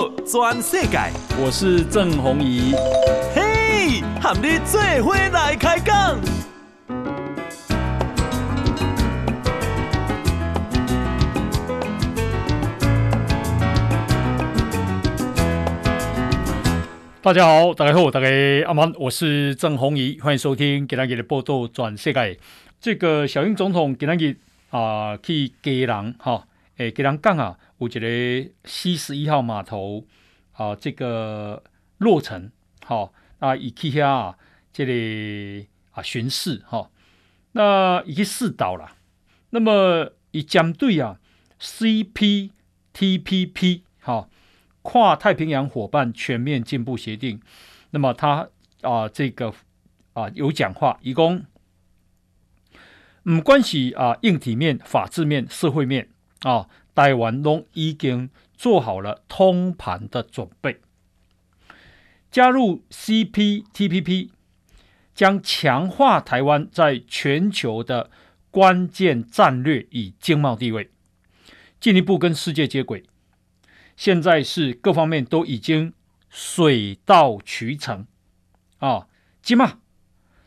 道全世界，我是郑宏仪。嘿，和你做伙来开讲。大家好，大家好，大家阿曼，我是郑宏仪，欢迎收听今天的报道转世界。这个小英总统今天啊去基隆哈，诶，基隆港啊。我觉得 C 十一号码头啊，这个落成好啊，以去下啊，这里啊巡视哈，那已经试岛了。那么以将对啊，CPTPP 好跨太平洋伙伴全面进步协定，那么他啊这个啊有讲话，一共唔关系啊硬体面、法治面、社会面啊。台湾都已经做好了通盘的准备，加入 CPTPP 将强化台湾在全球的关键战略与经贸地位，进一步跟世界接轨。现在是各方面都已经水到渠成啊！今嘛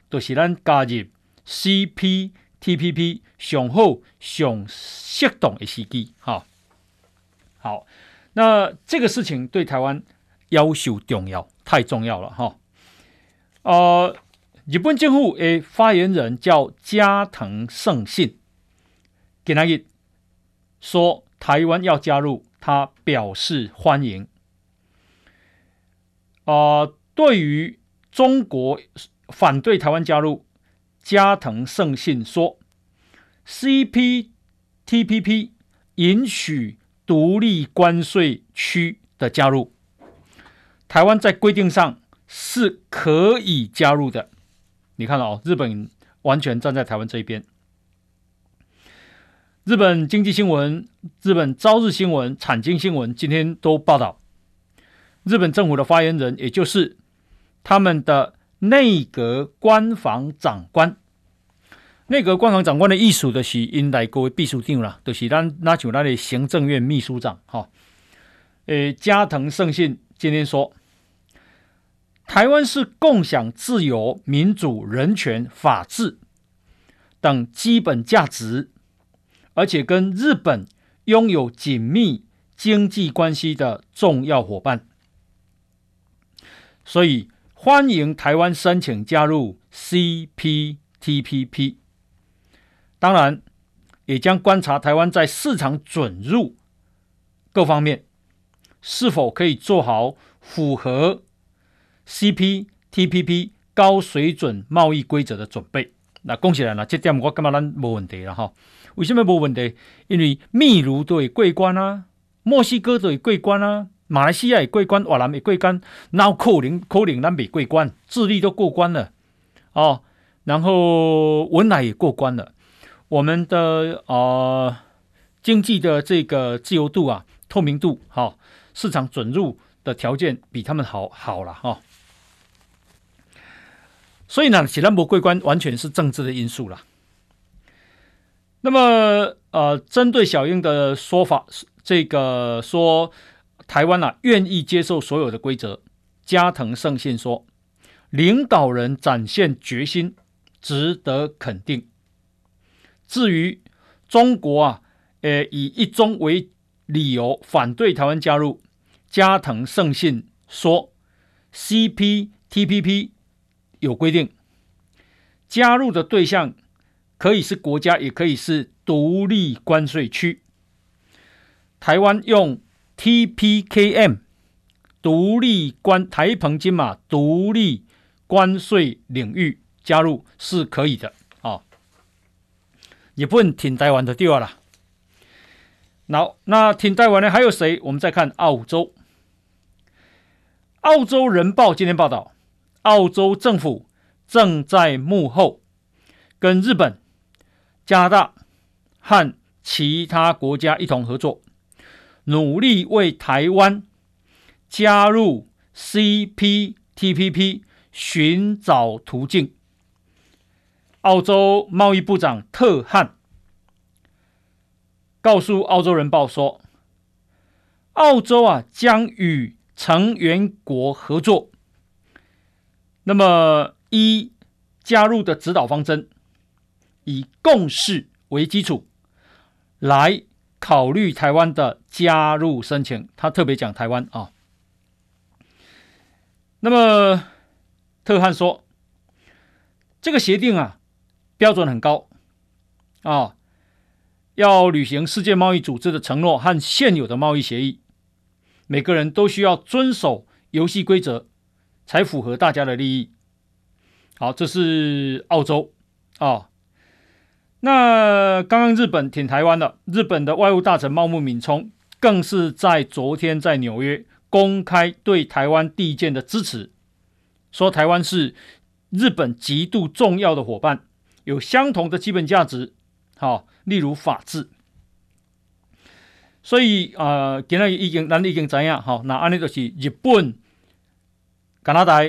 都是咱加入 CPTPP。上好上适当的时机，哈，好，那这个事情对台湾要求重要，太重要了，哈，呃，日本政府的发言人叫加藤胜信，给他一说台湾要加入，他表示欢迎。啊、呃，对于中国反对台湾加入，加藤胜信说。CPTPP 允许独立关税区的加入，台湾在规定上是可以加入的。你看哦，日本完全站在台湾这一边。日本经济新闻、日本朝日新闻、产经新闻今天都报道，日本政府的发言人，也就是他们的内阁官房长官。内阁官房长官的意思就是因来各位秘书长啦，就是咱那像咱的行政院秘书长哈。诶，加藤胜信今天说，台湾是共享自由、民主、人权、法治等基本价值，而且跟日本拥有紧密经济关系的重要伙伴，所以欢迎台湾申请加入 CPTPP。当然，也将观察台湾在市场准入各方面是否可以做好符合 CPTPP 高水准贸易规则的准备。那恭喜了，那这点我感觉咱没问题了哈？为什么没问题？因为秘鲁都会过关啊，墨西哥都会过关啊，马来西亚也过关，越南也过关，那可能可能咱没过关，智利都过关了哦，然后文莱也过关了。我们的呃经济的这个自由度啊、透明度，哈、哦，市场准入的条件比他们好好了哈、哦。所以呢，喜兰博桂关完全是政治的因素了。那么呃，针对小英的说法，这个说台湾啊愿意接受所有的规则，加藤胜信说，领导人展现决心，值得肯定。至于中国啊，呃，以一中为理由反对台湾加入，加藤胜信说，CPTPP 有规定，加入的对象可以是国家，也可以是独立关税区。台湾用 TPKM 独立关台澎金马独立关税领域加入是可以的。日本挺台湾的地方了。那那挺台湾的还有谁？我们再看澳洲。澳洲人报今天报道，澳洲政府正在幕后跟日本、加拿大和其他国家一同合作，努力为台湾加入 CPTPP 寻找途径。澳洲贸易部长特汉告诉《澳洲人报》说：“澳洲啊将与成员国合作，那么一加入的指导方针，以共识为基础来考虑台湾的加入申请。他特别讲台湾啊。那么特汉说，这个协定啊标准很高啊，要履行世界贸易组织的承诺和现有的贸易协议。每个人都需要遵守游戏规则，才符合大家的利益。好，这是澳洲啊。那刚刚日本挺台湾的，日本的外务大臣茂木敏充更是在昨天在纽约公开对台湾地建的支持，说台湾是日本极度重要的伙伴，有相同的基本价值，好，例如法治。所以啊，今日已经，咱已经知影，哈，那安尼就是日本、加拿大、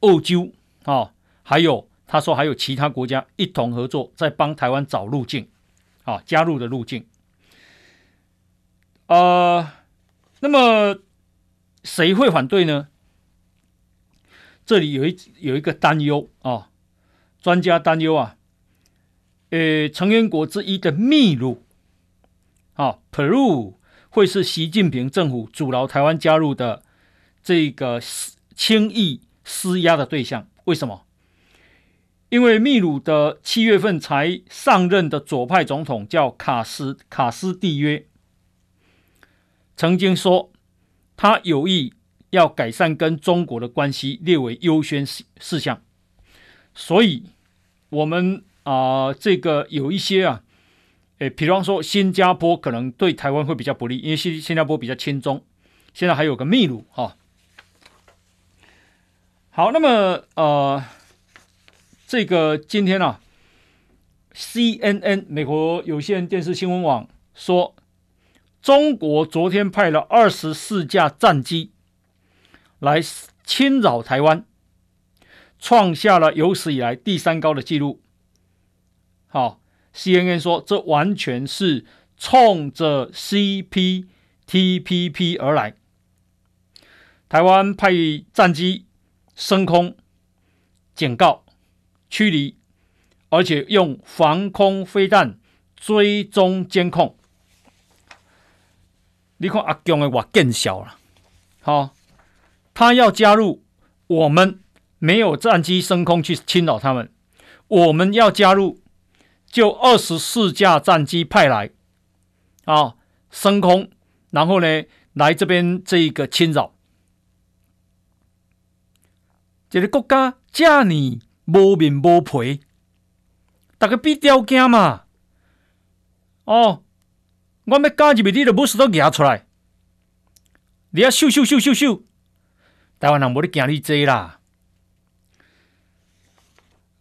澳洲，啊，还有他说还有其他国家一同合作，在帮台湾找路径，啊，加入的路径。呃，那么谁会反对呢？这里有一有一个担忧啊，专家担忧啊，呃，成员国之一的秘鲁。啊，Peru 会是习近平政府阻挠台湾加入的这个轻易施压的对象。为什么？因为秘鲁的七月份才上任的左派总统叫卡斯卡斯蒂约，曾经说他有意要改善跟中国的关系，列为优先事事项。所以，我们啊、这个有一些啊。诶，比方说新加坡可能对台湾会比较不利，因为新新加坡比较亲中。现在还有个秘鲁哈、哦。好，那么呃，这个今天啊，CNN 美国有线电视新闻网说，中国昨天派了二十四架战机来侵扰台湾，创下了有史以来第三高的纪录。好、哦。CNN 说，这完全是冲着 CPTPP 而来。台湾派战机升空警告、驱离，而且用防空飞弹追踪监控。你看阿强的话更小了，好，他要加入，我们没有战机升空去侵扰他们，我们要加入。就二十四架战机派来，啊，升空，然后呢，来这边这一个侵扰，这个国家这么无面无皮，大家比较惊嘛，哦，我们加入你的武士都拿出来，你要秀秀秀秀秀，台湾人没得惊你这啦，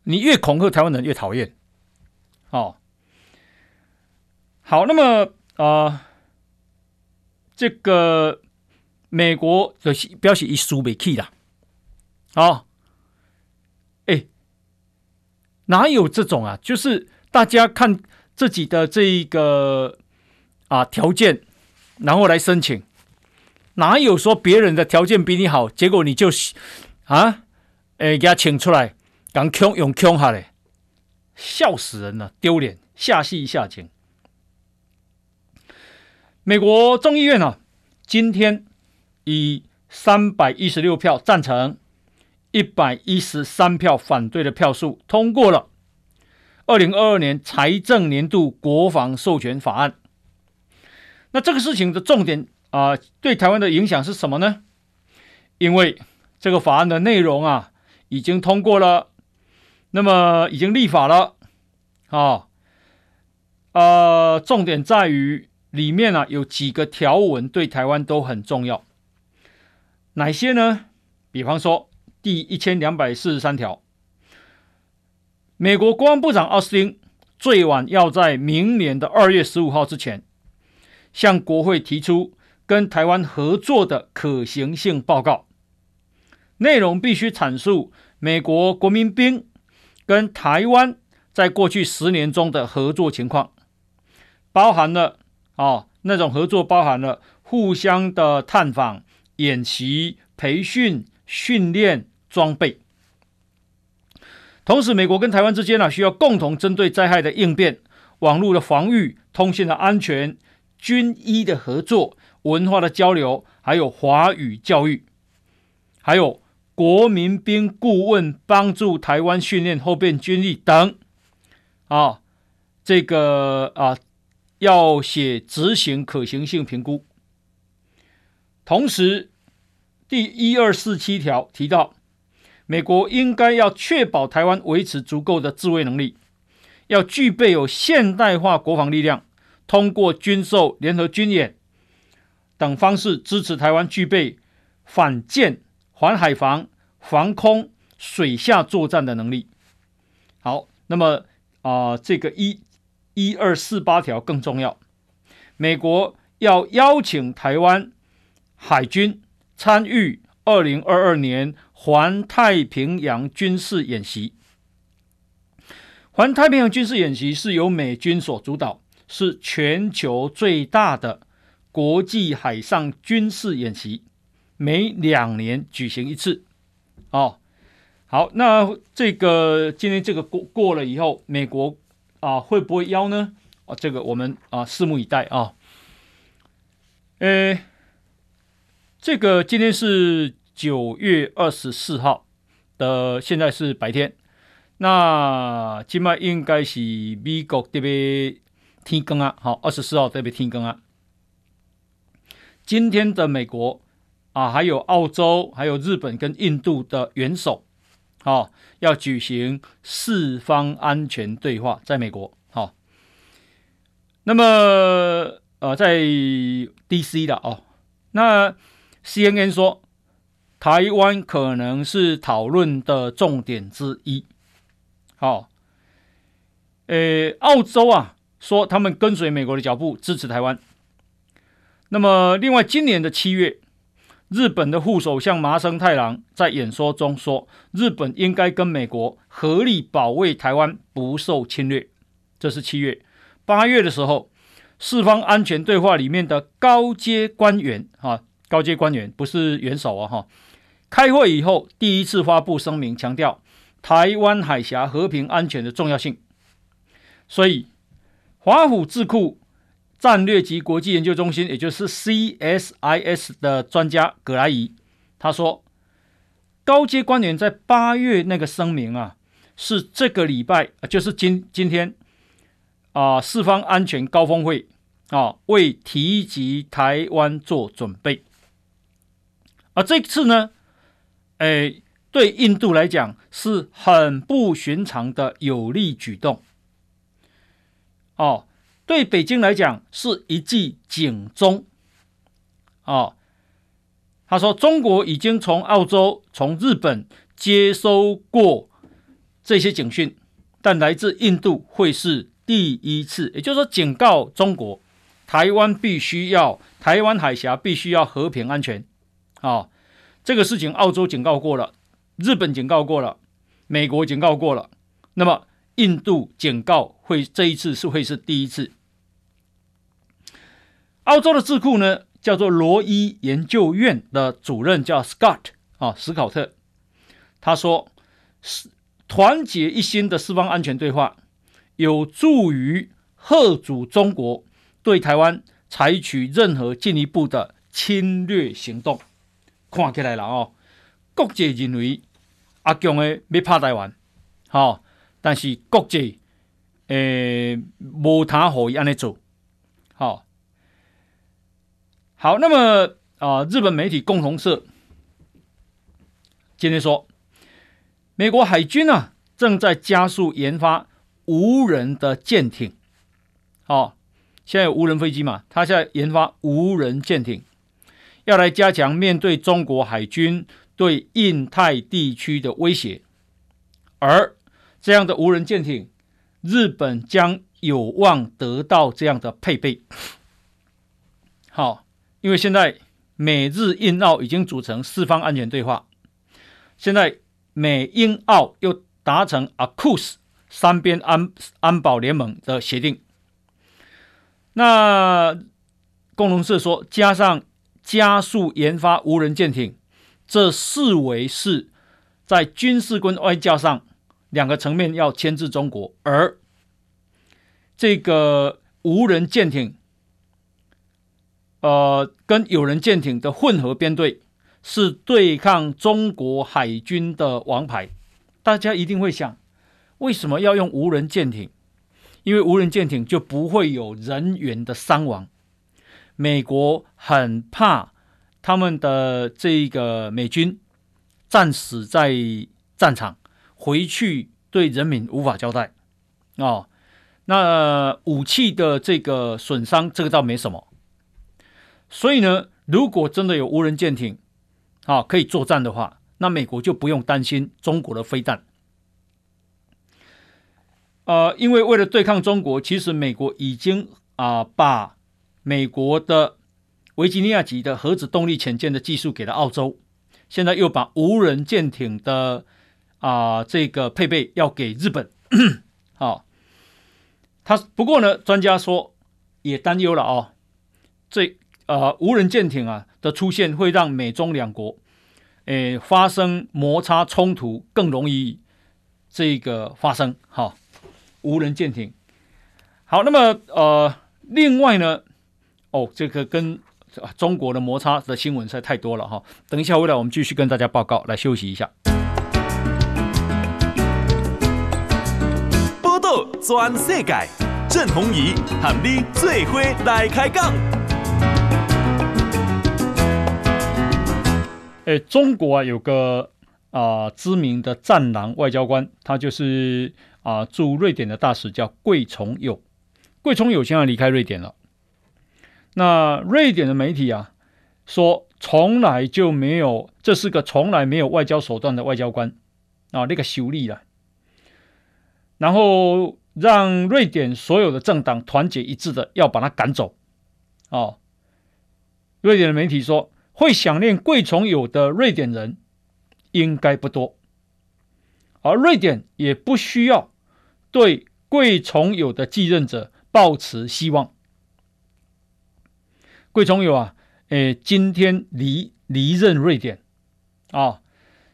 你越恐吓台湾人越讨厌。哦，好，那么呃，这个美国的表示一输没气了，好，哎，哪有这种啊？就是大家看自己的这一个啊条件，然后来申请，哪有说别人的条件比你好，结果你就啊，哎，给他请出来，敢强用强下来。笑死人了，丢脸，下戏下情。美国众议院啊，今天以三百一十六票赞成、一百一十三票反对的票数通过了二零二二年财政年度国防授权法案。那这个事情的重点啊，对台湾的影响是什么呢？因为这个法案的内容啊，已经通过了。那么已经立法了，啊，呃，重点在于里面啊有几个条文对台湾都很重要，哪些呢？比方说第一千两百四十三条，美国国防部长奥斯汀最晚要在明年的二月十五号之前，向国会提出跟台湾合作的可行性报告，内容必须阐述美国国民兵。跟台湾在过去十年中的合作情况，包含了啊那种合作包含了互相的探访、演习、培训、训练、装备。同时，美国跟台湾之间呢，需要共同针对灾害的应变、网络的防御、通信的安全、军医的合作、文化的交流，还有华语教育，还有国民兵顾问帮助台湾训练后备军力等。啊，这个啊，要写执行可行性评估。同时，第一二四七条提到。美国应该要确保台湾维持足够的自卫能力，要具备有现代化国防力量，通过军售、联合军演等方式支持台湾具备反舰、环海防、防空、水下作战的能力。好，那么啊、这个一一二四八条更重要，美国要邀请台湾海军参与二零二二年。环太平洋军事演习，环太平洋军事演习是由美军所主导，是全球最大的国际海上军事演习，每两年举行一次。哦，好，那这个今天这个过过了以后，美国啊会不会邀呢？啊，这个我们啊拭目以待啊。呃，这个今天是。九月二十四号的现在是白天，那今麦应该是美国这边天更啊，好，二十四号这边天更啊。今天的美国啊，还有澳洲、还有日本跟印度的元首，好，要举行四方安全对话，在美国，好。那么呃，在 DC 的哦，那 CNN 说。台湾可能是讨论的重点之一。好，呃，澳洲啊说他们跟随美国的脚步支持台湾。那么，另外今年的七月，日本的副首相麻生太郎在演说中说，日本应该跟美国合力保卫台湾不受侵略。这是七月。八月的时候，四方安全对话里面的高阶官员啊，高阶官员不是元首啊，哈。开会以后，第一次发布声明，强调台湾海峡和平安全的重要性。所以，华府智库战略及国际研究中心，也就是 CSIS 的专家葛莱仪，他说，高阶官员在八月那个声明啊，是这个礼拜，就是今今天啊，四方安全高峰会啊，为提及台湾做准备。而这次呢？哎，对印度来讲是很不寻常的有利举动。哦，对北京来讲是一记警钟。哦，他说中国已经从澳洲、从日本接收过这些警讯，但来自印度会是第一次。也就是说，警告中国，台湾必须要，台湾海峡必须要和平安全。啊、哦。这个事情，澳洲警告过了，日本警告过了，美国警告过了，那么印度警告会这一次是会是第一次。澳洲的智库呢，叫做罗伊研究院的主任叫 Scott 啊，史考特，他说是团结一心的四方安全对话，有助于吓阻中国对台湾采取任何进一步的侵略行动。看起来了哦，国际认为阿强诶要拍台湾，好、哦，但是国际诶无他可以安尼做，好、哦，好，那么啊、日本媒体共同社今天说，美国海军啊正在加速研发无人的舰艇，哦，现在有无人飞机嘛，他现在研发无人舰艇。要来加强面对中国海军对印太地区的威胁，而这样的无人舰艇，日本将有望得到这样的配备。好，因为现在美日印澳已经组成四方安全对话，现在美英澳又达成 AUKUS 三边安安保联盟的协定，那。共同社说，加上加速研发无人舰艇，这视为是在军事跟外交上两个层面要牵制中国，而这个无人舰艇，呃，跟有人舰艇的混合编队，是对抗中国海军的王牌。大家一定会想，为什么要用无人舰艇？因为无人舰艇就不会有人员的伤亡。美国很怕他们的这个美军战死在战场，回去对人民无法交代。哦，那武器的这个损伤，这个倒没什么。所以呢，如果真的有无人舰艇啊可以作战的话，那美国就不用担心中国的飞弹。呃，因为为了对抗中国，其实美国已经啊、把美国的维吉尼亚级的核子动力潜舰的技术给了澳洲，现在又把无人舰艇的啊、这个配备要给日本。好，他不过呢，专家说也担忧了哦，这呃无人舰艇啊的出现会让美中两国诶发生摩擦冲突更容易这个发生。哈。无人舰艇，好，那么呃，另外呢，哦，这个跟中国的摩擦的新闻实在太多了哈。等一下回来，我们继续跟大家报告。来休息一下。报道全世界，郑弘仪喊你最伙来开讲。哎，中国啊，有个啊、知名的战狼外交官，他就是。啊，驻瑞典的大使叫桂从友，桂从友现在离开瑞典了。那瑞典的媒体啊说，从来就没有，这是个从来没有外交手段的外交官啊，那个修理了。然后让瑞典所有的政党团结一致的要把他赶走。哦，瑞典的媒体说，会想念桂从友的瑞典人应该不多。而瑞典也不需要对桂从友的继任者抱持希望。桂从友啊，诶，今天离离任瑞典啊，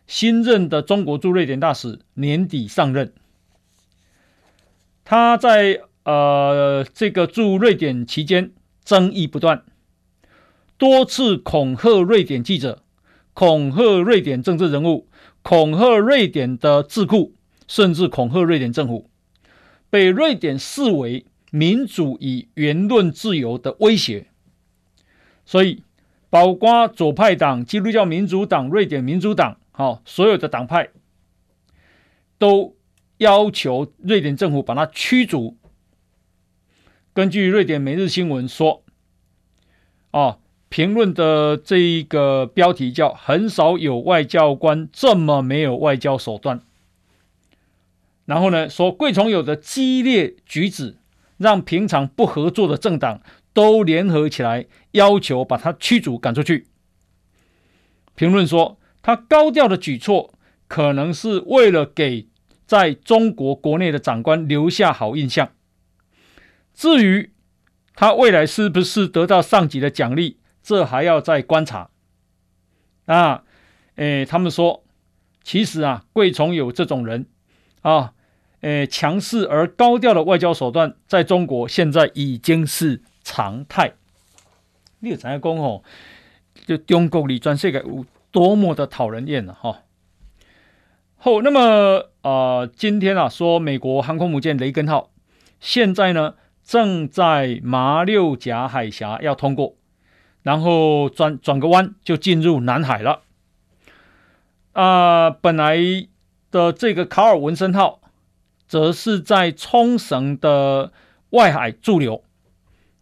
新任的中国驻瑞典大使年底上任。他在呃这个驻瑞典期间争议不断，多次恐吓瑞典记者，恐吓瑞典政治人物。恐吓瑞典的智库，甚至恐吓瑞典政府，被瑞典视为民主与言论自由的威胁。所以，包括左派党、基督教民主党、瑞典民主党，好，所有的党派都要求瑞典政府把他驱逐。根据瑞典每日新闻说，啊。评论的这一个标题叫“很少有外交官这么没有外交手段”，然后呢说桂从友的激烈举止让平常不合作的政党都联合起来要求把他驱逐赶出去。评论说他高调的举措可能是为了给在中国国内的长官留下好印象。至于他未来是不是得到上级的奖励？这还要再观察啊！诶，他们说，其实啊，贵从有这种人啊，诶，强势而高调的外交手段，在中国现在已经是常态。你有怎样讲哦？就中国里全世界有多么的讨人厌了哈！后，那么呃，今天啊，说美国航空母舰雷根号现在呢，正在马六甲海峡要通过。然后转转个弯就进入南海了。啊、本来的这个卡尔文森号，则是在冲绳的外海驻留。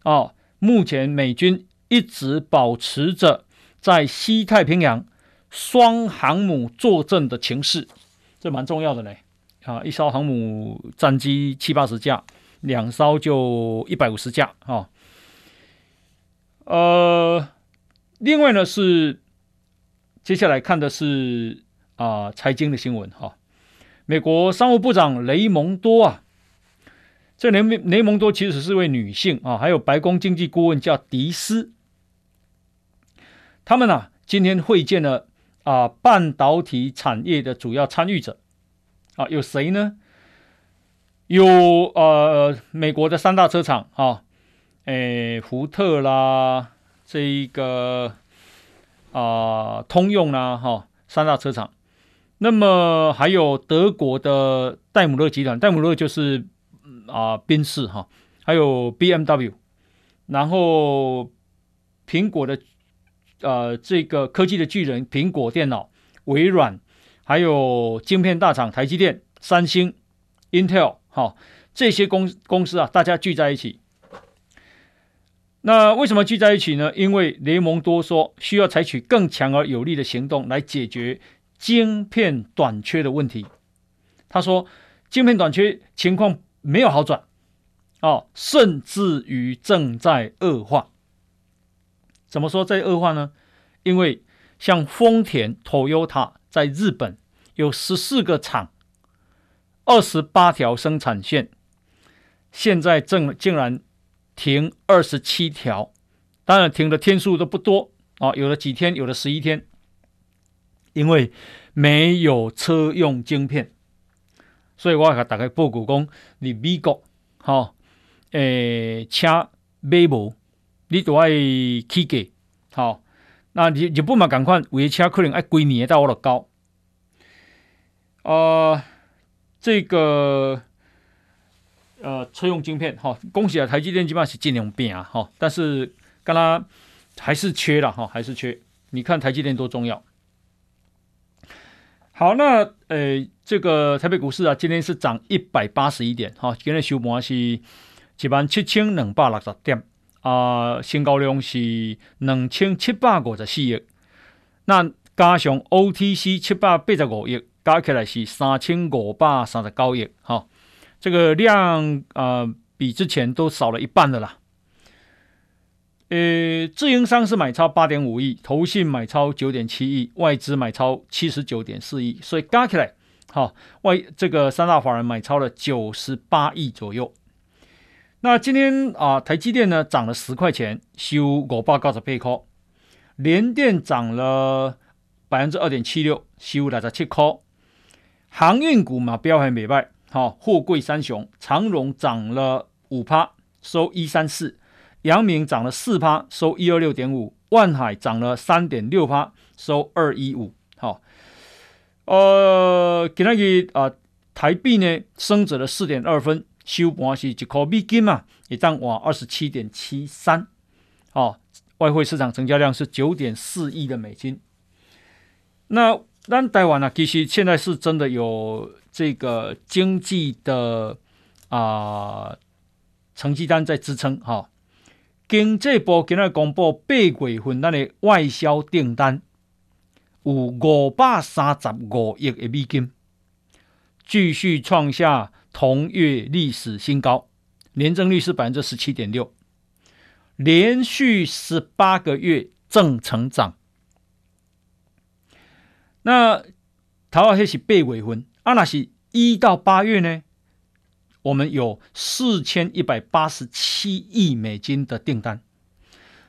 哦，目前美军一直保持着在西太平洋双航母坐镇的情势，这蛮重要的嘞。啊，一艘航母战机七八十架，两艘就一百五十架啊。哦呃，另外呢是接下来看的是啊财经的新闻哈，美国商务部长雷蒙多啊，这雷雷蒙多其实是位女性啊，还有白宫经济顾问叫迪斯。他们呢、啊，今天会见了啊半导体产业的主要参与者啊，有谁呢？有呃美国的三大车厂啊，诶福特啦，这一个啊通用啦哈、三大车厂。那么还有德国的戴姆勒集团，戴姆勒就是啊宾士哈，还有 BMW，然后苹果的。呃，这个科技的巨人，苹果电脑、微软，还有晶片大厂台积电、三星、Intel，哈，这些公公司啊，大家聚在一起。那为什么聚在一起呢？因为雷蒙多说需要采取更强而有力的行动来解决晶片短缺的问题。他说，晶片短缺情况没有好转，哦，甚至于正在恶化。怎么说在恶化呢？因为像丰田、Toyota 在日本有十四个厂，二十八条生产线，现在正竟然停二十七条，当然停的天数都不多啊，有的几天，有的十一天，因为没有车用晶片，所以我要打开报告讲，你美国哈，诶，车买无。你都爱起价，好，那日日本嘛，赶快维车可能爱几年到我的高，呃，这个呃车用晶片，哈、恭喜啊，台积电基本上是尽量变啊，哈、但是刚刚还是缺了，哈、还是缺。你看台积电多重要。好，那呃，这个台北股市啊，今天是涨一百八十一点，哈、哦，今天收盘是一万七千两百六十点。啊，成交量是两千七百五十四亿，那加上 OTC 七百八十五亿，加起来是三千五百三十九亿。哈、这个量啊、呃，比之前都少了一半的啦。呃，自营商是买超八点五亿，投信买超九点七亿，外资买超七十九点四亿，所以加起来，哈、哦，外这个三大法人买超了九十八亿左右。那今天啊，台积电呢涨了十块钱，收五百九十八块；联电涨了百分之二点七六，收六十七块。航运股嘛，标还没败，好，货柜三雄，长荣涨了五趴，收一三四；阳明涨了四趴，收一二六点五；万海涨了三点六趴，收二一五。好，呃，今天啊，台币呢升值了四点二分。收盘是一块美金嘛，一张哇二十七点七三，哦，外汇市场成交量是九点四亿的美金。那咱台湾呢，其实现在是真的有这个经济的啊、成绩单在支撑哈、哦。经济部今日公布八月份咱的外销订单有五百三十五亿的美金，继续创下。同月历史新高，年增率是百分之十七点六，连续十八个月正成长。那台湾还是八月份，啊，那是一到八月呢？我们有四千一百八十七亿美金的订单。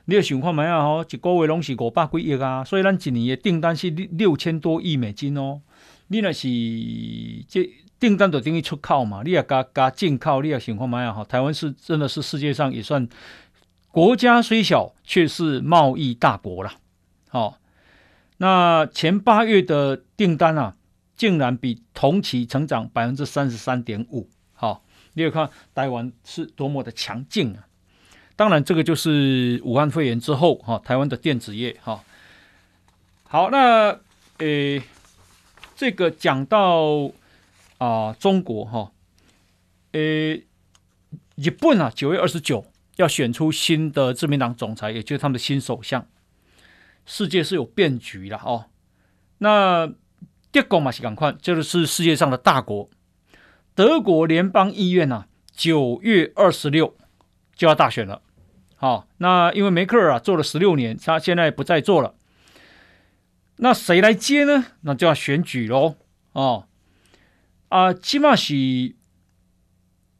你要想看没有？吼，一个月拢是五百几亿啊，所以咱一年的订单是六六千多亿美金哦。你那是这。订单都等于出口嘛，你也加加进口，你也情况蛮样哈。台湾是真的是世界上也算国家虽小，却是贸易大国了。好、那前八月的订单啊，竟然比同期成长百分之三十三点五。好，你有看台湾是多么的强劲啊！当然，这个就是武汉肺炎之后哈、台湾的电子业哈、好，那诶，这个讲到。啊，中国哈，呃，日本啊，九月二十九要选出新的自民党总裁，也就是他们的新首相。世界是有变局了哦。那德国嘛是赶快，这个是世界上的大国。德国联邦议院啊，九月二十六就要大选了。好，那因为梅克尔啊做了十六年，他现在不再做了。那谁来接呢？那就要选举喽。哦。啊，起码是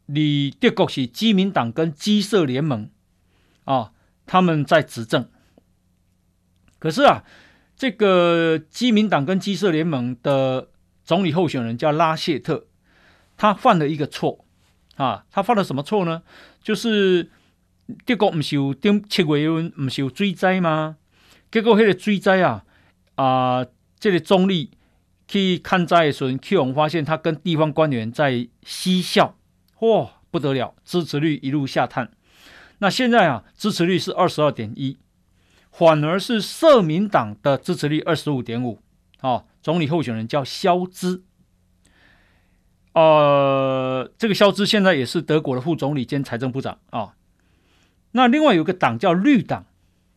你德国是基民党跟基社联盟啊，他们在执政。可是啊，这个基民党跟基社联盟的总理候选人叫拉谢特，他犯了一个错啊，他犯了什么错呢？就是德国不是有顶七月份不是有水灾吗？结果那个水灾啊啊，这个总理去看灾的时候，去我们发现他跟地方官员在嬉笑，哇、不得了，支持率一路下探。那现在啊，支持率是二十二点一。反而是社民党的支持率二十五点五，啊，总理候选人叫肖兹，呃，这个肖兹现在也是德国的副总理兼财政部长啊。那另外有个党叫绿党，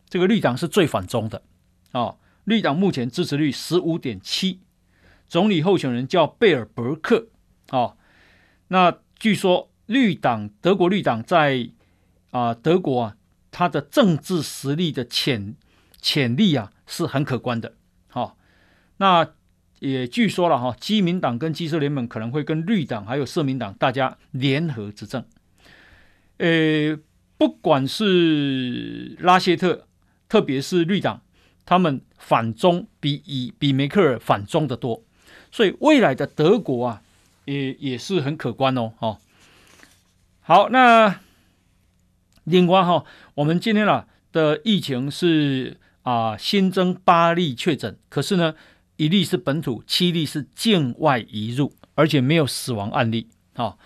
这个绿党是最反中的啊。绿党目前支持率十五点七，总理候选人叫贝尔伯克啊。那据说绿党德国绿党在啊德国啊。他的政治实力的潜潜力啊是很可观的，好、那也据说了哈、基民党跟基社联盟可能会跟绿党还有社民党大家联合执政，呃，不管是拉谢特，特别是绿党，他们反中比以比梅克尔反中的多，所以未来的德国啊，也也是很可观哦，哦，好，那。另外哈，我们今天啊的疫情是啊新增八例确诊，可是呢一例是本土，七例是境外移入，而且没有死亡案例。啊，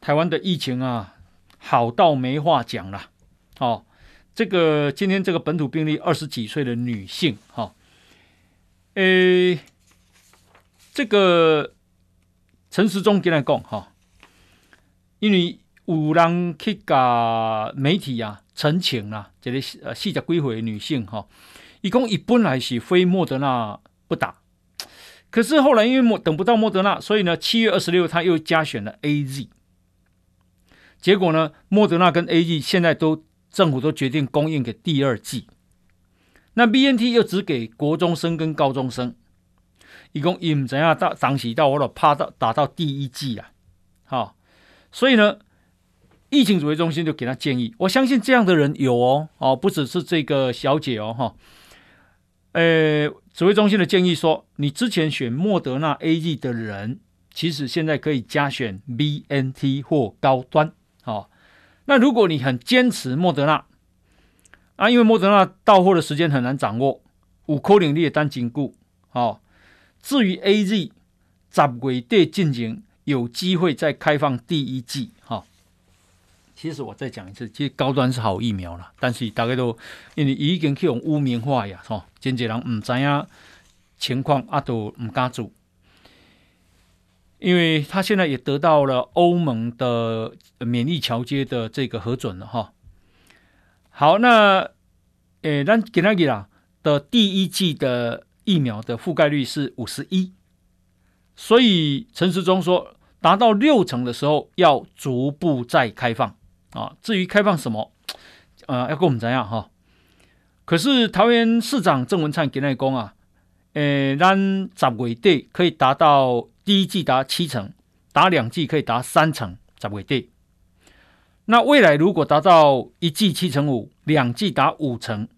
台湾的疫情啊好到没话讲了。哦，这个今天这个本土病例二十几岁的女性，哈，诶，这个陈时中跟来讲哈，因为。有人去甲媒体啊澄清啦，这个呃四十几岁的女性哈，一共一本来是非莫德纳不打，可是后来因为莫等不到莫德纳，所以呢七月二十六他又加选了 AZ，结果呢莫德纳跟 AZ 现在都政府都决定供应给第二季，那 BNT 又只给国中生跟高中生，一共伊唔知啊到当时到我都怕到打到第一季啊，好，所以呢。疫情指挥中心就给他建议，我相信这样的人有哦，哦，不只是这个小姐哦，哈，呃，指挥中心的建议说，你之前选莫德纳 AZ 的人，其实现在可以加选 BNT 或高端，哦，那如果你很坚持莫德纳，啊，因为莫德纳到货的时间很难掌握，有可能你也单经顾，哦，至于 AZ，十月底进行，有机会再开放第一剂，哈、哦。其实我再讲一次，其实高端是好疫苗了，但是大家都因为已经去用污名化呀，吼，真济人唔知影情况，啊都唔敢做，因为他现在也得到了欧盟的免疫桥接的这个核准了，哈。好，那诶，咱今仔日啦的第一季的疫苗的覆盖率是五十一，所以陈时中说，达到六成的时候要逐步再开放。啊，至于开放什么，呃，要跟我们怎样哈？可是桃园市长郑文灿给那讲啊，呃，让十月底可以达到第一季达七成，打两季可以达三成，十月底。那未来如果达到一季七成五，两季达五成，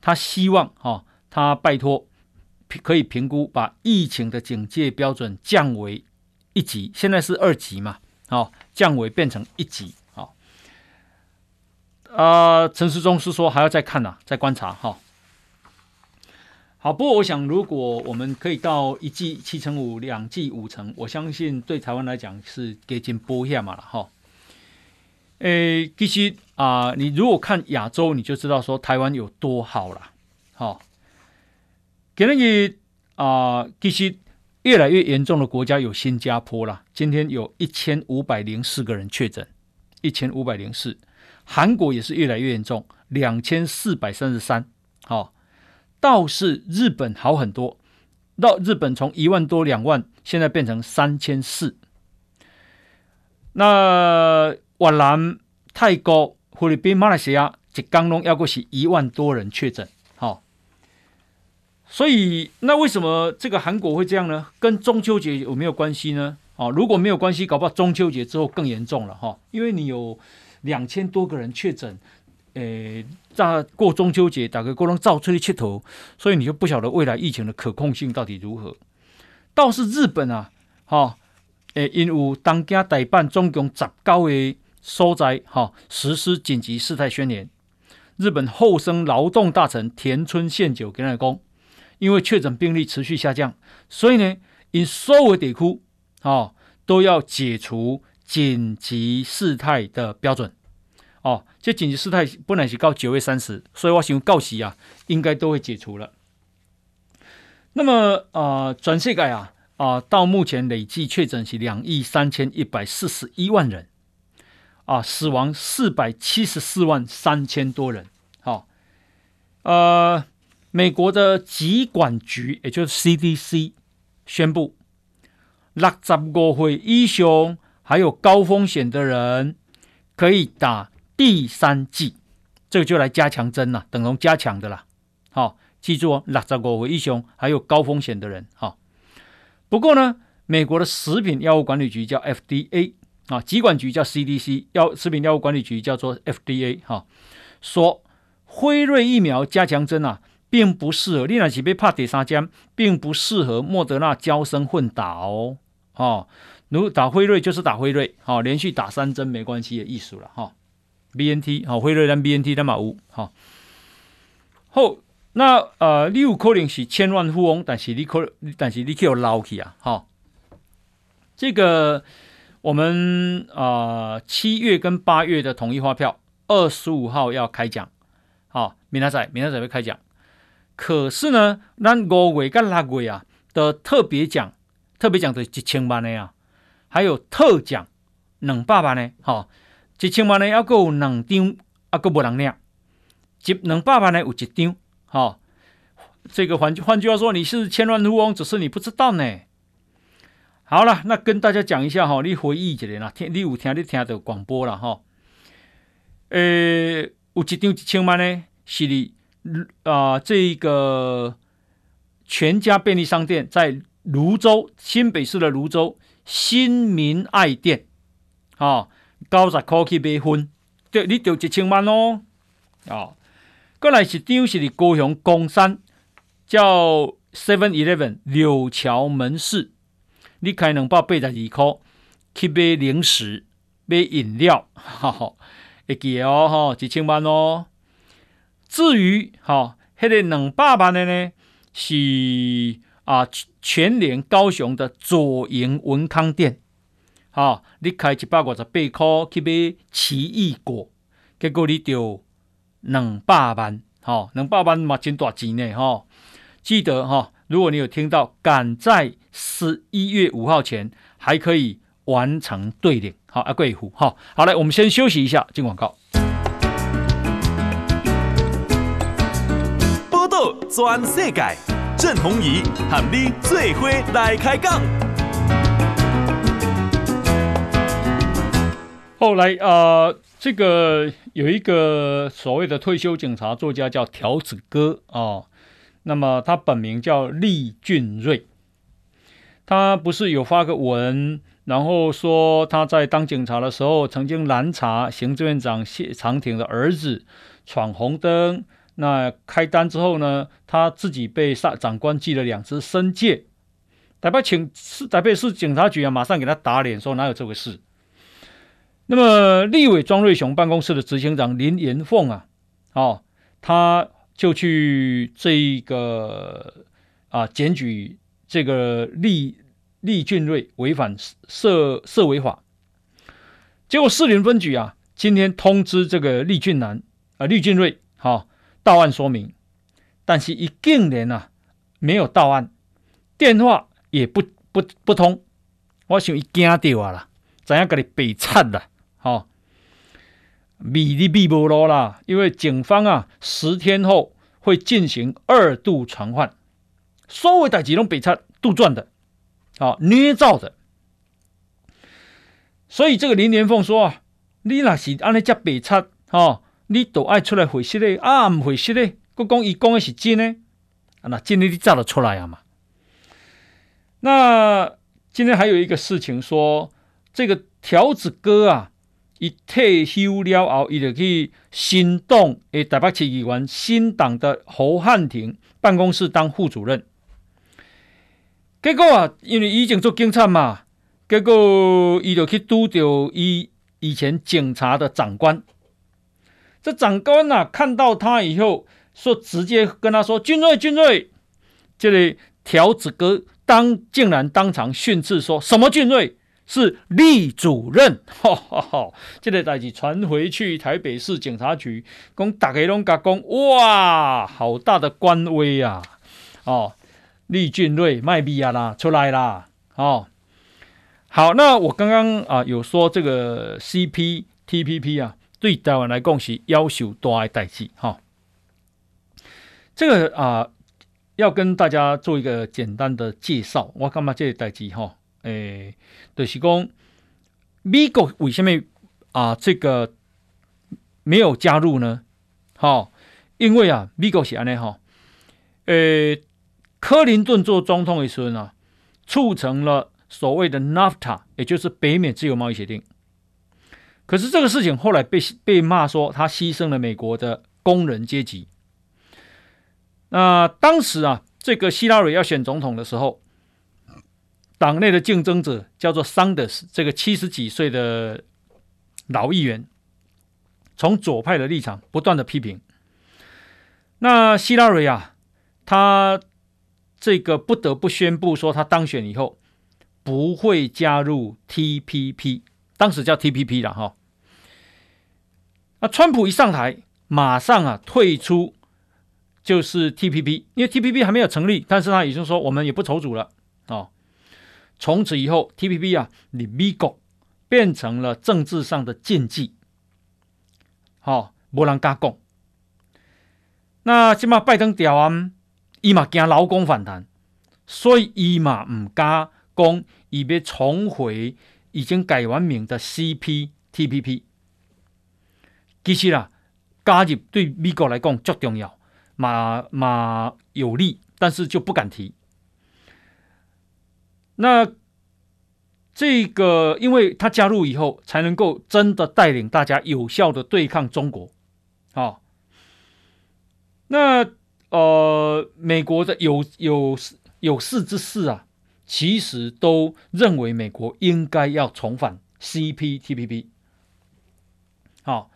他希望哈，他拜托可以评估把疫情的警戒标准降为一级，现在是二级嘛，好，降为变成一级。啊，陈时中是说还要再看呐、再观察哈。好，不过我想，如果我们可以到一季七成五，两季五成，我相信对台湾来讲是给进波下嘛了哈。诶，其实啊，你如果看亚洲，你就知道说台湾有多好了。好，给那个啊，其实越来越严重的国家有新加坡了，今天有一千五百零四个人确诊，一千五百零四。韩国也是越来越严重，两千四百三十三。好，倒是日本好很多，到日本从一万多两万，现在变成三千四。那越南、泰国、菲律宾、马来西亚，这刚龙要过是一万多人确诊。好，所以那为什么这个韩国会这样呢？跟中秋节有没有关系呢？啊，如果没有关系，搞不好中秋节之后更严重了哈，因为你有两千多个人确诊，诶，在过中秋节大概过能造出去切头，所以你就不晓得未来疫情的可控性到底如何。倒是日本啊，哈，诶，因有当家代办总共十九个所在哈实施紧急事态宣言。日本厚生劳动大臣田村宪久跟他讲，因为确诊病例持续下降，所以呢，因所有地区。哦，都要解除紧急事态的标准。哦，这紧急事态本来是到九月三十，所以我想告急啊，应该都会解除了。那么啊，转、世界啊啊，到目前累计确诊是两亿三千一百四十一万人，啊，死亡四百七十四万三千多人。好、呃，美国的疾管局，也就是 CDC 宣布。六十五岁以上还有高风险的人可以打第三剂，这个就来加强针了，等同加强的啦。好，记住哦，六十五岁以上还有高风险的人。好，不过呢，美国的食品药物管理局叫 FDA 啊，疾管局叫 CDC，药食品药物管理局叫做 FDA 哈，说辉瑞疫苗加强针啊，并不适合，你若是被怕第三针，并不适合莫德纳娇生混打哦。哦，如打辉瑞就是打辉瑞，好、哦，连续打三针没关系的艺术了哈。B N T 好，辉瑞跟 B N T 的嘛无好。后那呃，你有可能是千万富翁，但是你可，但是你可有捞去啊，哈、这个我们啊七、月跟八月的统一发票，二十五号要开奖，好、哦，明天仔明天仔会开奖。可是呢，咱五月跟六月啊的特别奖。特别奖的一千万的呀，还有特奖两百万呢，哈，一千万呢要够两张，啊够不能领，一两百万呢有一张，哈，这个换换句话说，你是千万富翁，只是你不知道呢。好了，那跟大家讲一下哈，你回忆一下啦，听你有听你听到广播了哈，呃，有一张一千万呢，是你啊、呃，这个全家便利商店在。泸州新北市的泸州新民爱店，啊，九十块去买分，对，你得一千万哦，啊，过来是张是的高雄工山，叫 Seven Eleven 柳桥门市，你开两百八十二块去买零食、买饮料，哈哈，会记哦，哈，一千万哦。至于哈，迄个两百万的呢，是。啊，全联高雄的左营文康店，好、你开一百五十八块去买奇异果，结果你就两百万，好、啊，两百万嘛真大钱呢，哈、记得哈、如果你有听到，赶在十一月五号前还可以完成对联，好，阿贵妇，好，好来，我们先休息一下，进广告。报道全世界。郑弘仪喊你最伙来开讲。后来啊、这个有一个所谓的退休警察作家叫条子哥啊、那么他本名叫厉俊瑞，他不是有发个文，然后说他在当警察的时候曾经拦查行政院长谢长廷的儿子闯红灯。那开单之后呢，他自己被上长官记了两支申诫，台北警市台北市警察局啊，马上给他打脸，说哪有这回事。那么立委庄瑞雄办公室的执行长林延凤啊，哦，他就去这个啊检举这个厉厉俊瑞违反社社违法，结果士林分局啊，今天通知这个厉俊南啊，厉俊瑞，好、到案说明，但是一竟然啊没有到案，电话也不不不通，我想伊惊到啊啦，怎样给你被惨了？好，米的米无路啦，因为警方啊十天后会进行二度传唤，所有代志拢被惨杜撰的，啊捏造的，所以这个林连凤说啊，你那是安尼叫被惨哦。你都爱出来回释嘞，啊唔回释嘞，佮讲伊讲的是真的，啊那真的你找得出来啊嘛？那今天还有一个事情说，这个条子哥啊，一退休了后，伊就去新党诶台北市议员新党的侯汉廷办公室当副主任。结果啊，因为以前做警察嘛，结果伊就去拄到伊以前警察的长官。这长官呐、啊，看到他以后，说直接跟他说：“俊瑞，俊瑞，这里条子哥当竟然当场训斥说，什么俊瑞是厉主任？哈哈哈！这个代志传回去台北市警察局，讲大家拢甲讲，哇，好大的官威啊！哦，厉俊瑞卖币啊啦，出来啦！哦，好，那我刚刚啊有说这个 CPTPP 啊。”对台湾来讲是要求大的代志哈，这个啊、呃、要跟大家做一个简单的介绍。我干嘛这个代志哈？诶，就是讲美国为什么啊这个没有加入呢？哈，因为啊美国是安尼哈，诶，克林顿做总统的时候呢，促成了所谓的 NAFTA，也就是北美自由贸易协定。可是这个事情后来被被骂说他牺牲了美国的工人阶级。那当时啊，这个希拉蕊要选总统的时候，党内的竞争者叫做桑德斯，这个七十几岁的老议员，从左派的立场不断的批评。那希拉蕊啊，他这个不得不宣布说，他当选以后不会加入 TPP。当时叫 TPP 了哈，那川普一上台，马上啊退出，就是 TPP，因为 TPP 还没有成立，但是他已经说我们也不筹组了哦。从此以后，TPP 啊，你美国变成了政治上的禁忌，好，没人敢讲。那起码拜登屌完，伊嘛惊劳工反弹，所以伊嘛唔敢讲，伊要重回。已经改完名的 CPTPP，其实啦，加入对美国来讲最重要，嘛嘛有利，但是就不敢提。那这个，因为他加入以后，才能够真的带领大家有效的对抗中国。好，那呃，美国的有有有事之士啊。其实都认为美国应该要重返 CPTPP。好，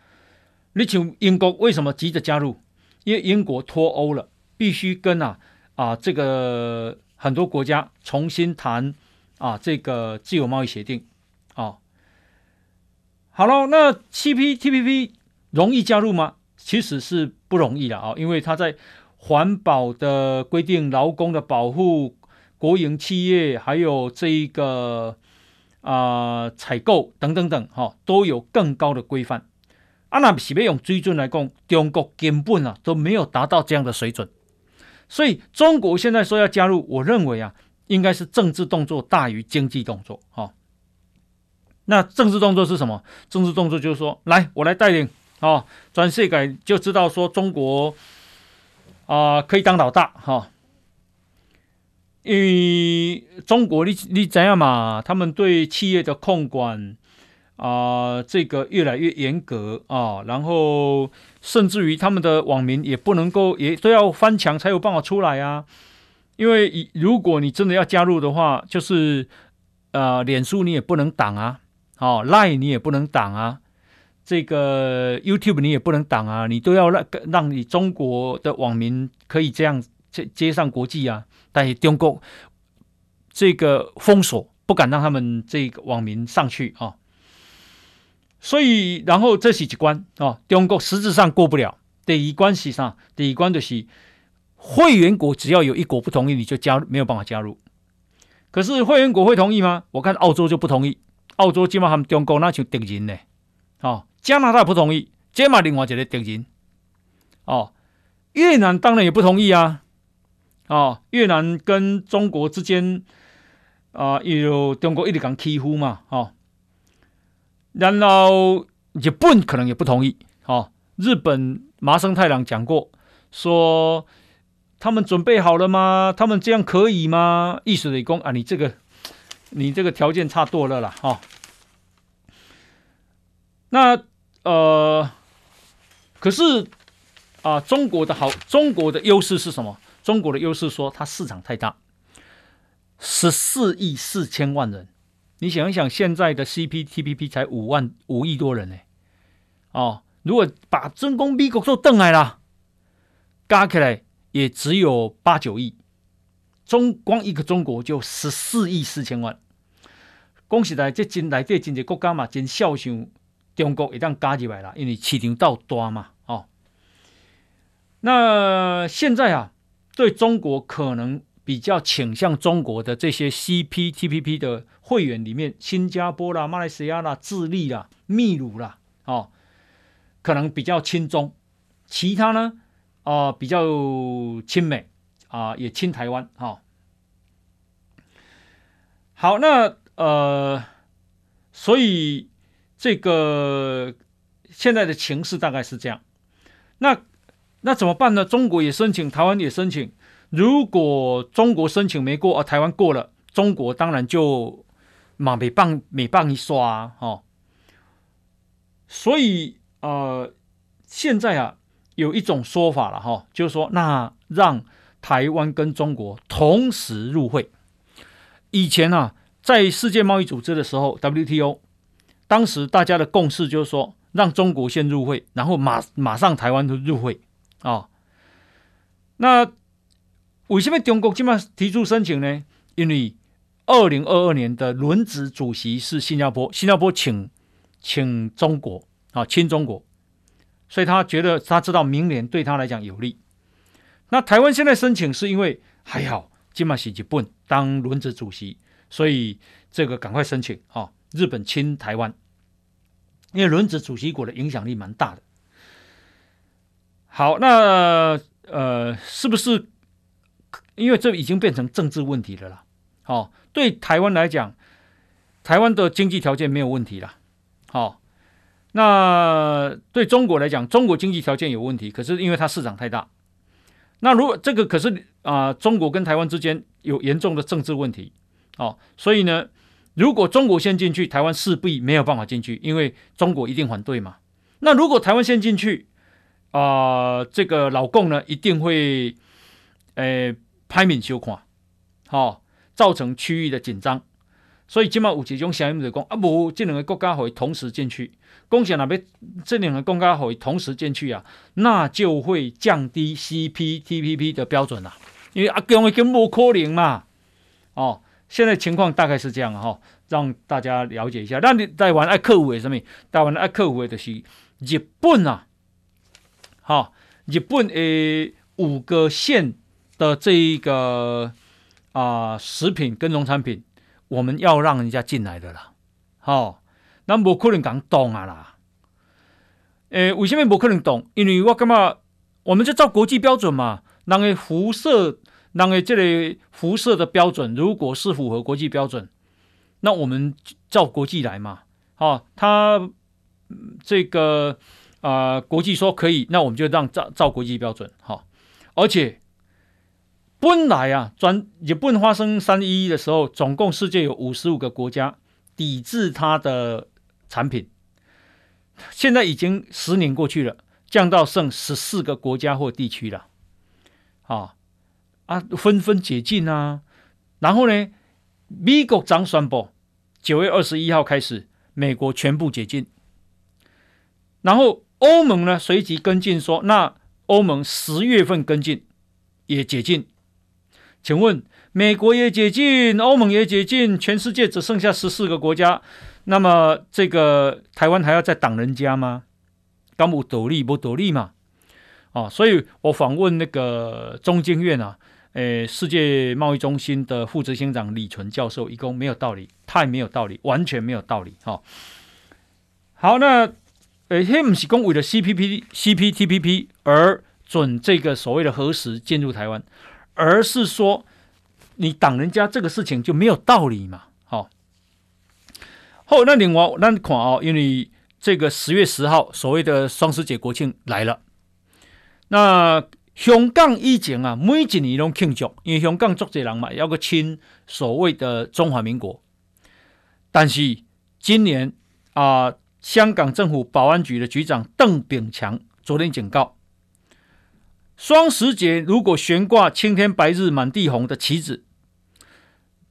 你像英国为什么急着加入？因为英国脱欧了，必须跟啊啊这个很多国家重新谈啊这个自由贸易协定。啊，好了，那 CPTPP 容易加入吗？其实是不容易的啊，因为它在环保的规定、劳工的保护。国营企业还有这一个啊、呃、采购等等等哈，都有更高的规范。啊，那是要用水准来讲，中国根本啊都没有达到这样的水准。所以中国现在说要加入，我认为啊，应该是政治动作大于经济动作哈。那政治动作是什么？政治动作就是说，来我来带领啊，全世改就知道说中国啊、可以当老大哈。因为中国你你怎样嘛？他们对企业的控管啊、这个越来越严格啊，然后甚至于他们的网民也不能够，也都要翻墙才有办法出来啊。因为如果你真的要加入的话，就是呃，脸书你也不能挡啊，哦，Line 你也不能挡啊，这个 YouTube 你也不能挡啊，你都要让让你中国的网民可以这样接接上国际啊。但是中国这个封锁，不敢让他们这个网民上去啊，所以然后这是一关啊，中国实质上过不了。第一关是啥？第一关就是会员国只要有一国不同意，你就加入没有办法加入。可是会员国会同意吗？我看澳洲就不同意，澳洲基本上中国那就敌人呢。哦，加拿大不同意，这嘛另外一个敌人。哦，越南当然也不同意啊。啊，越南跟中国之间啊，有中国一直讲欺负嘛，哈。然后日本可能也不同意，哈。日本麻生太郎讲过，说他们准备好了吗？他们这样可以吗？意思是说啊，你这个你这个条件差多了啦，哈、哦。那呃，可是啊，中国的好，中国的优势是什么？中国的优势说它市场太大，十四亿四千万人。你想一想，现在的 CPTPP 才五万五亿多人呢，哦，如果把中共、美国都瞪来了，加起来也只有八九亿，中光一个中国就十四亿四千万。恭喜在这真来这真济国家嘛，真孝顺中国一旦加进来了，因为市场到大嘛，哦。那现在啊，对中国可能。比较倾向中国的这些 CPTPP 的会员里面，新加坡啦、马来西亚啦、智利啦、秘鲁啦，哦，可能比较亲中；其他呢，啊、比较亲美啊、也亲台湾。哈、哦，好，那呃，所以这个现在的情势大概是这样。那那怎么办呢？中国也申请，台湾也申请。如果中国申请没过，而台湾过了，中国当然就马美棒美棒一刷啊，哦，所以呃，现在啊有一种说法了哈、就是说那让台湾跟中国同时入会。以前啊，在世界贸易组织的时候，WTO，当时大家的共识就是说，让中国先入会，然后马马上台湾就入会、哦，那。为什么中国今麦提出申请呢？因为二零二二年的轮值主席是新加坡，新加坡请请中国啊，亲中国，所以他觉得他知道明年对他来讲有利。那台湾现在申请是因为还好今麦是日本当轮值主席，所以这个赶快申请啊，日本亲台湾，因为轮值主席国的影响力蛮大的。好，那呃，是不是？因为这已经变成政治问题了啦，好，对台湾来讲，台湾的经济条件没有问题了，好，那对中国来讲，中国经济条件有问题，可是因为它市场太大，那如果这个可是啊、中国跟台湾之间有严重的政治问题，哦，所以呢，如果中国先进去，台湾势必没有办法进去，因为中国一定反对嘛。那如果台湾先进去，啊、这个老共呢一定会，诶。排名修看，吼、哦，造成区域的紧张，所以今麦有几种声音就讲啊，无这两个国家会同时进去，共产那边这两个国家会同时进去啊，那就会降低 CPTPP 的标准、啊，因为阿共已经无可能嘛，哦，现在情况大概是这样哈、哦，让大家了解一下。那你台湾爱克服的什么？台湾爱克服的是日本啊，好、日本诶五个县。的这一个啊、食品跟农产品，我们要让人家进来的啦，好、哦，那不可能讲懂啊啦，诶，为什么不可能懂？因为我干嘛？我们就照国际标准嘛，那个辐射，那个这里辐射的标准，如果是符合国际标准，那我们照国际来嘛，好、哦，他这个、呃，国际说可以，那我们就让照照国际标准，好、而且。本来啊，转日本发生三一一的时候，总共世界有五十五个国家抵制它的产品。现在已经十年过去了，降到剩十四个国家或地区了。啊啊，纷纷解禁啊！然后呢，美国将宣布九月二十一号开始，美国全部解禁。然后欧盟呢，随即跟进说，那欧盟十月份跟进也解禁。请问，美国也解禁，欧盟也解禁，全世界只剩下十四个国家，那么这个台湾还要再挡人家吗？敢有道理不道理嘛？啊，所以我访问那个中经院啊，诶，世界贸易中心的副执行长李淳教授，一共没有道理，太没有道理，完全没有道理。哈，好，那诶，他不是讲为了 CPP、CPTPP 而准这个所谓的核食进入台湾。而是说，你挡人家这个事情就没有道理嘛？好、哦，好，那另外那看哦，因为这个十月十号所谓的双十节国庆来了，那香港以前啊，每一年都庆祝，因为香港足济人嘛，要个亲所谓的中华民国但是今年啊、香港政府保安局的局长邓炳强昨天警告，双十节如果悬挂青天白日满地红的旗子，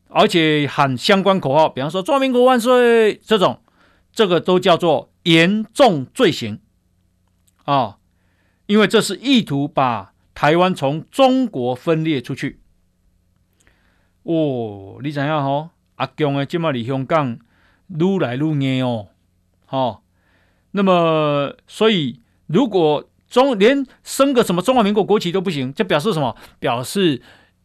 而且喊相关口号，比方说“中华民国万岁”这种，这个都叫做严重罪行啊、哦，因为这是意图把台湾从中国分裂出去。哦，你知影吼？阿强的今麦离香港愈来愈硬哦，哦，那么所以如果中连升个什么中华民国国旗都不行，就表示什么？表示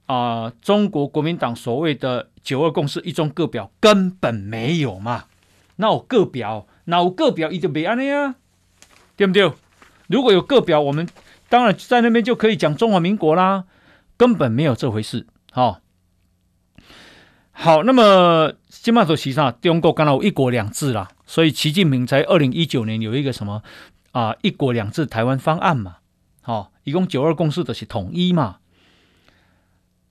啊、中国国民党所谓的九二共识、一中各表根本没有嘛？那我各表，那我各表，一就没安尼啊，对不对？如果有各表，我们当然在那边就可以讲中华民国啦，根本没有这回事，好、哦。好，那么金马头席上，中国刚好一国两制啦，所以习近平在二零一九年有一个什么啊一国两制台湾方案嘛，好、哦，一共九二共识的是统一嘛，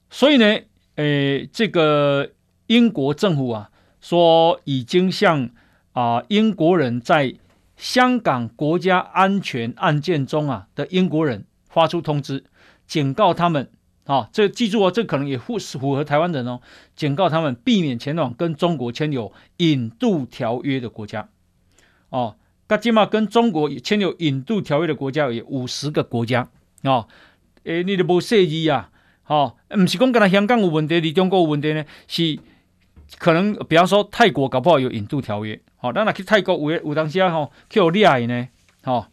所以呢，诶、这个英国政府啊说已经向啊英国人在香港国家安全案件中啊的英国人发出通知，警告他们。啊、哦，这记住哦，这可能也符符合台湾人哦，警告他们避免前往跟中国签有引渡条约的国家。哦，噶起码跟中国签有引渡条约的国家有五十个国家。哦，诶，你都无涉及啊？哦，唔是讲跟他香港有问题，你中国有问题呢？是可能，比方说泰国搞不好有引渡条约。哦，那那去泰国有有当时啊，吼、去有利害呢？哦，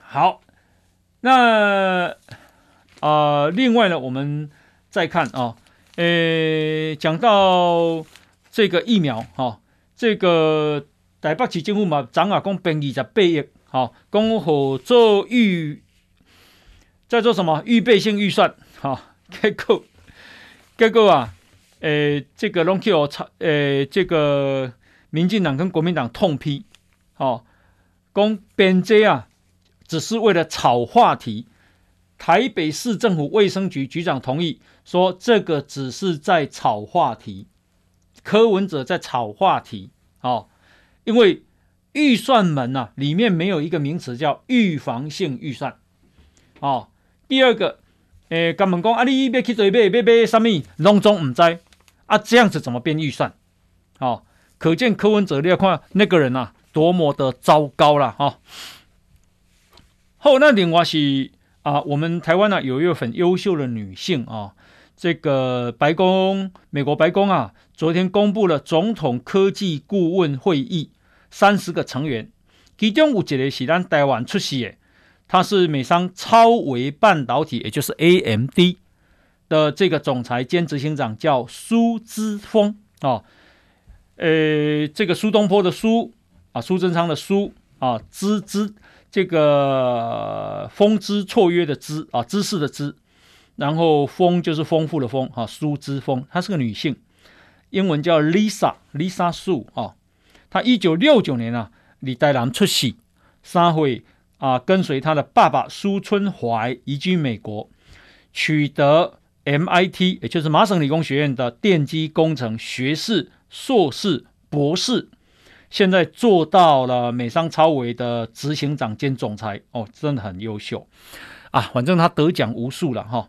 好，那。啊、另外呢，我们再看啊，呃，讲到这个疫苗哈、这个台北市政府嘛，昨啊，讲变二十八亿，好，讲好做预，在做什么预备性预算，哈、结果结果啊，呃，这个拢去我操，呃，这个民进党跟国民党痛批，好、哦，讲编这啊，只是为了炒话题。台北市政府卫生局局长同意说，这个只是在炒话题，柯文哲在炒话题，哦，因为预算门呐、啊、里面没有一个名词叫预防性预算，哦，第二个，诶，刚问讲啊，你要去做买买买什么，拢总唔知啊，这样子怎么变预算？哦，可见柯文哲你要看那个人呐、啊，多么的糟糕了哈。好、哦，那另外是。啊，我们台湾呢、有一位很优秀的女性啊，这个白宫，美国白宫啊，昨天公布了总统科技顾问会议三十个成员，其中有一个是咱台湾出席的，他是美商超微半导体，也就是 AMD 的这个总裁兼执行长，叫苏姿丰啊，呃，这个苏东坡的苏啊，苏贞昌的苏啊，姿姿。这个丰姿绰约的姿啊，姿势的姿，然后丰就是丰富的丰啊，苏姿丰，她是个女性，英文叫 Lisa，Lisa Su 啊，她一九六九年啊，李代兰出世，三岁啊，跟随她的爸爸苏春怀移居美国，取得 MIT，也就是麻省理工学院的电机工程学士、硕士、博士。现在做到了美商超微的执行长兼总裁哦，真的很优秀啊！反正他得奖无数了哈。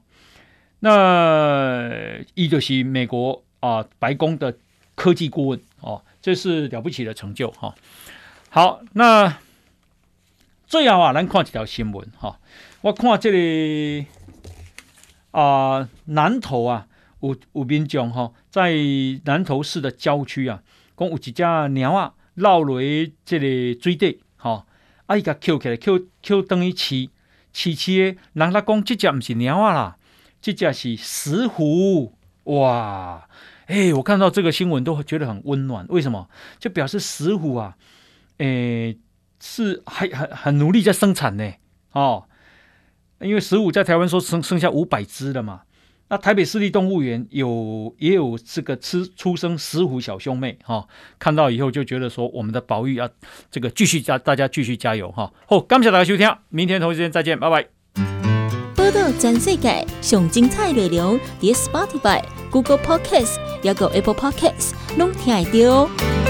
那一就是美国啊白宫的科技顾问哦，这是了不起的成就哈。好，那最后啊，咱看几条新闻哈。我看这里啊，南投啊，有有民众哈，在南投市的郊区啊，讲有几家鸟啊。落落这个水底，吼、啊，伊甲捡起来，捡捡等于饲饲饲诶，人家讲这只毋是鸟啊啦，这只是石虎，哇，哎，我看到这个新闻都觉得很温暖，为什么？就表示石虎啊，诶，是还很很努力在生产呢，哦，因为石虎在台湾说生剩下五百只了嘛。那台北市立动物园有也有这个吃出生石虎小兄妹哈、哦，看到以后就觉得说我们的保育要这个继续加大家继续加油哈。好，感谢大家收听，明天同一时间再见，拜拜。报道全世界上精彩内容，伫 Spotify、Google Podcast，还有 Apple Podcast，拢听得到。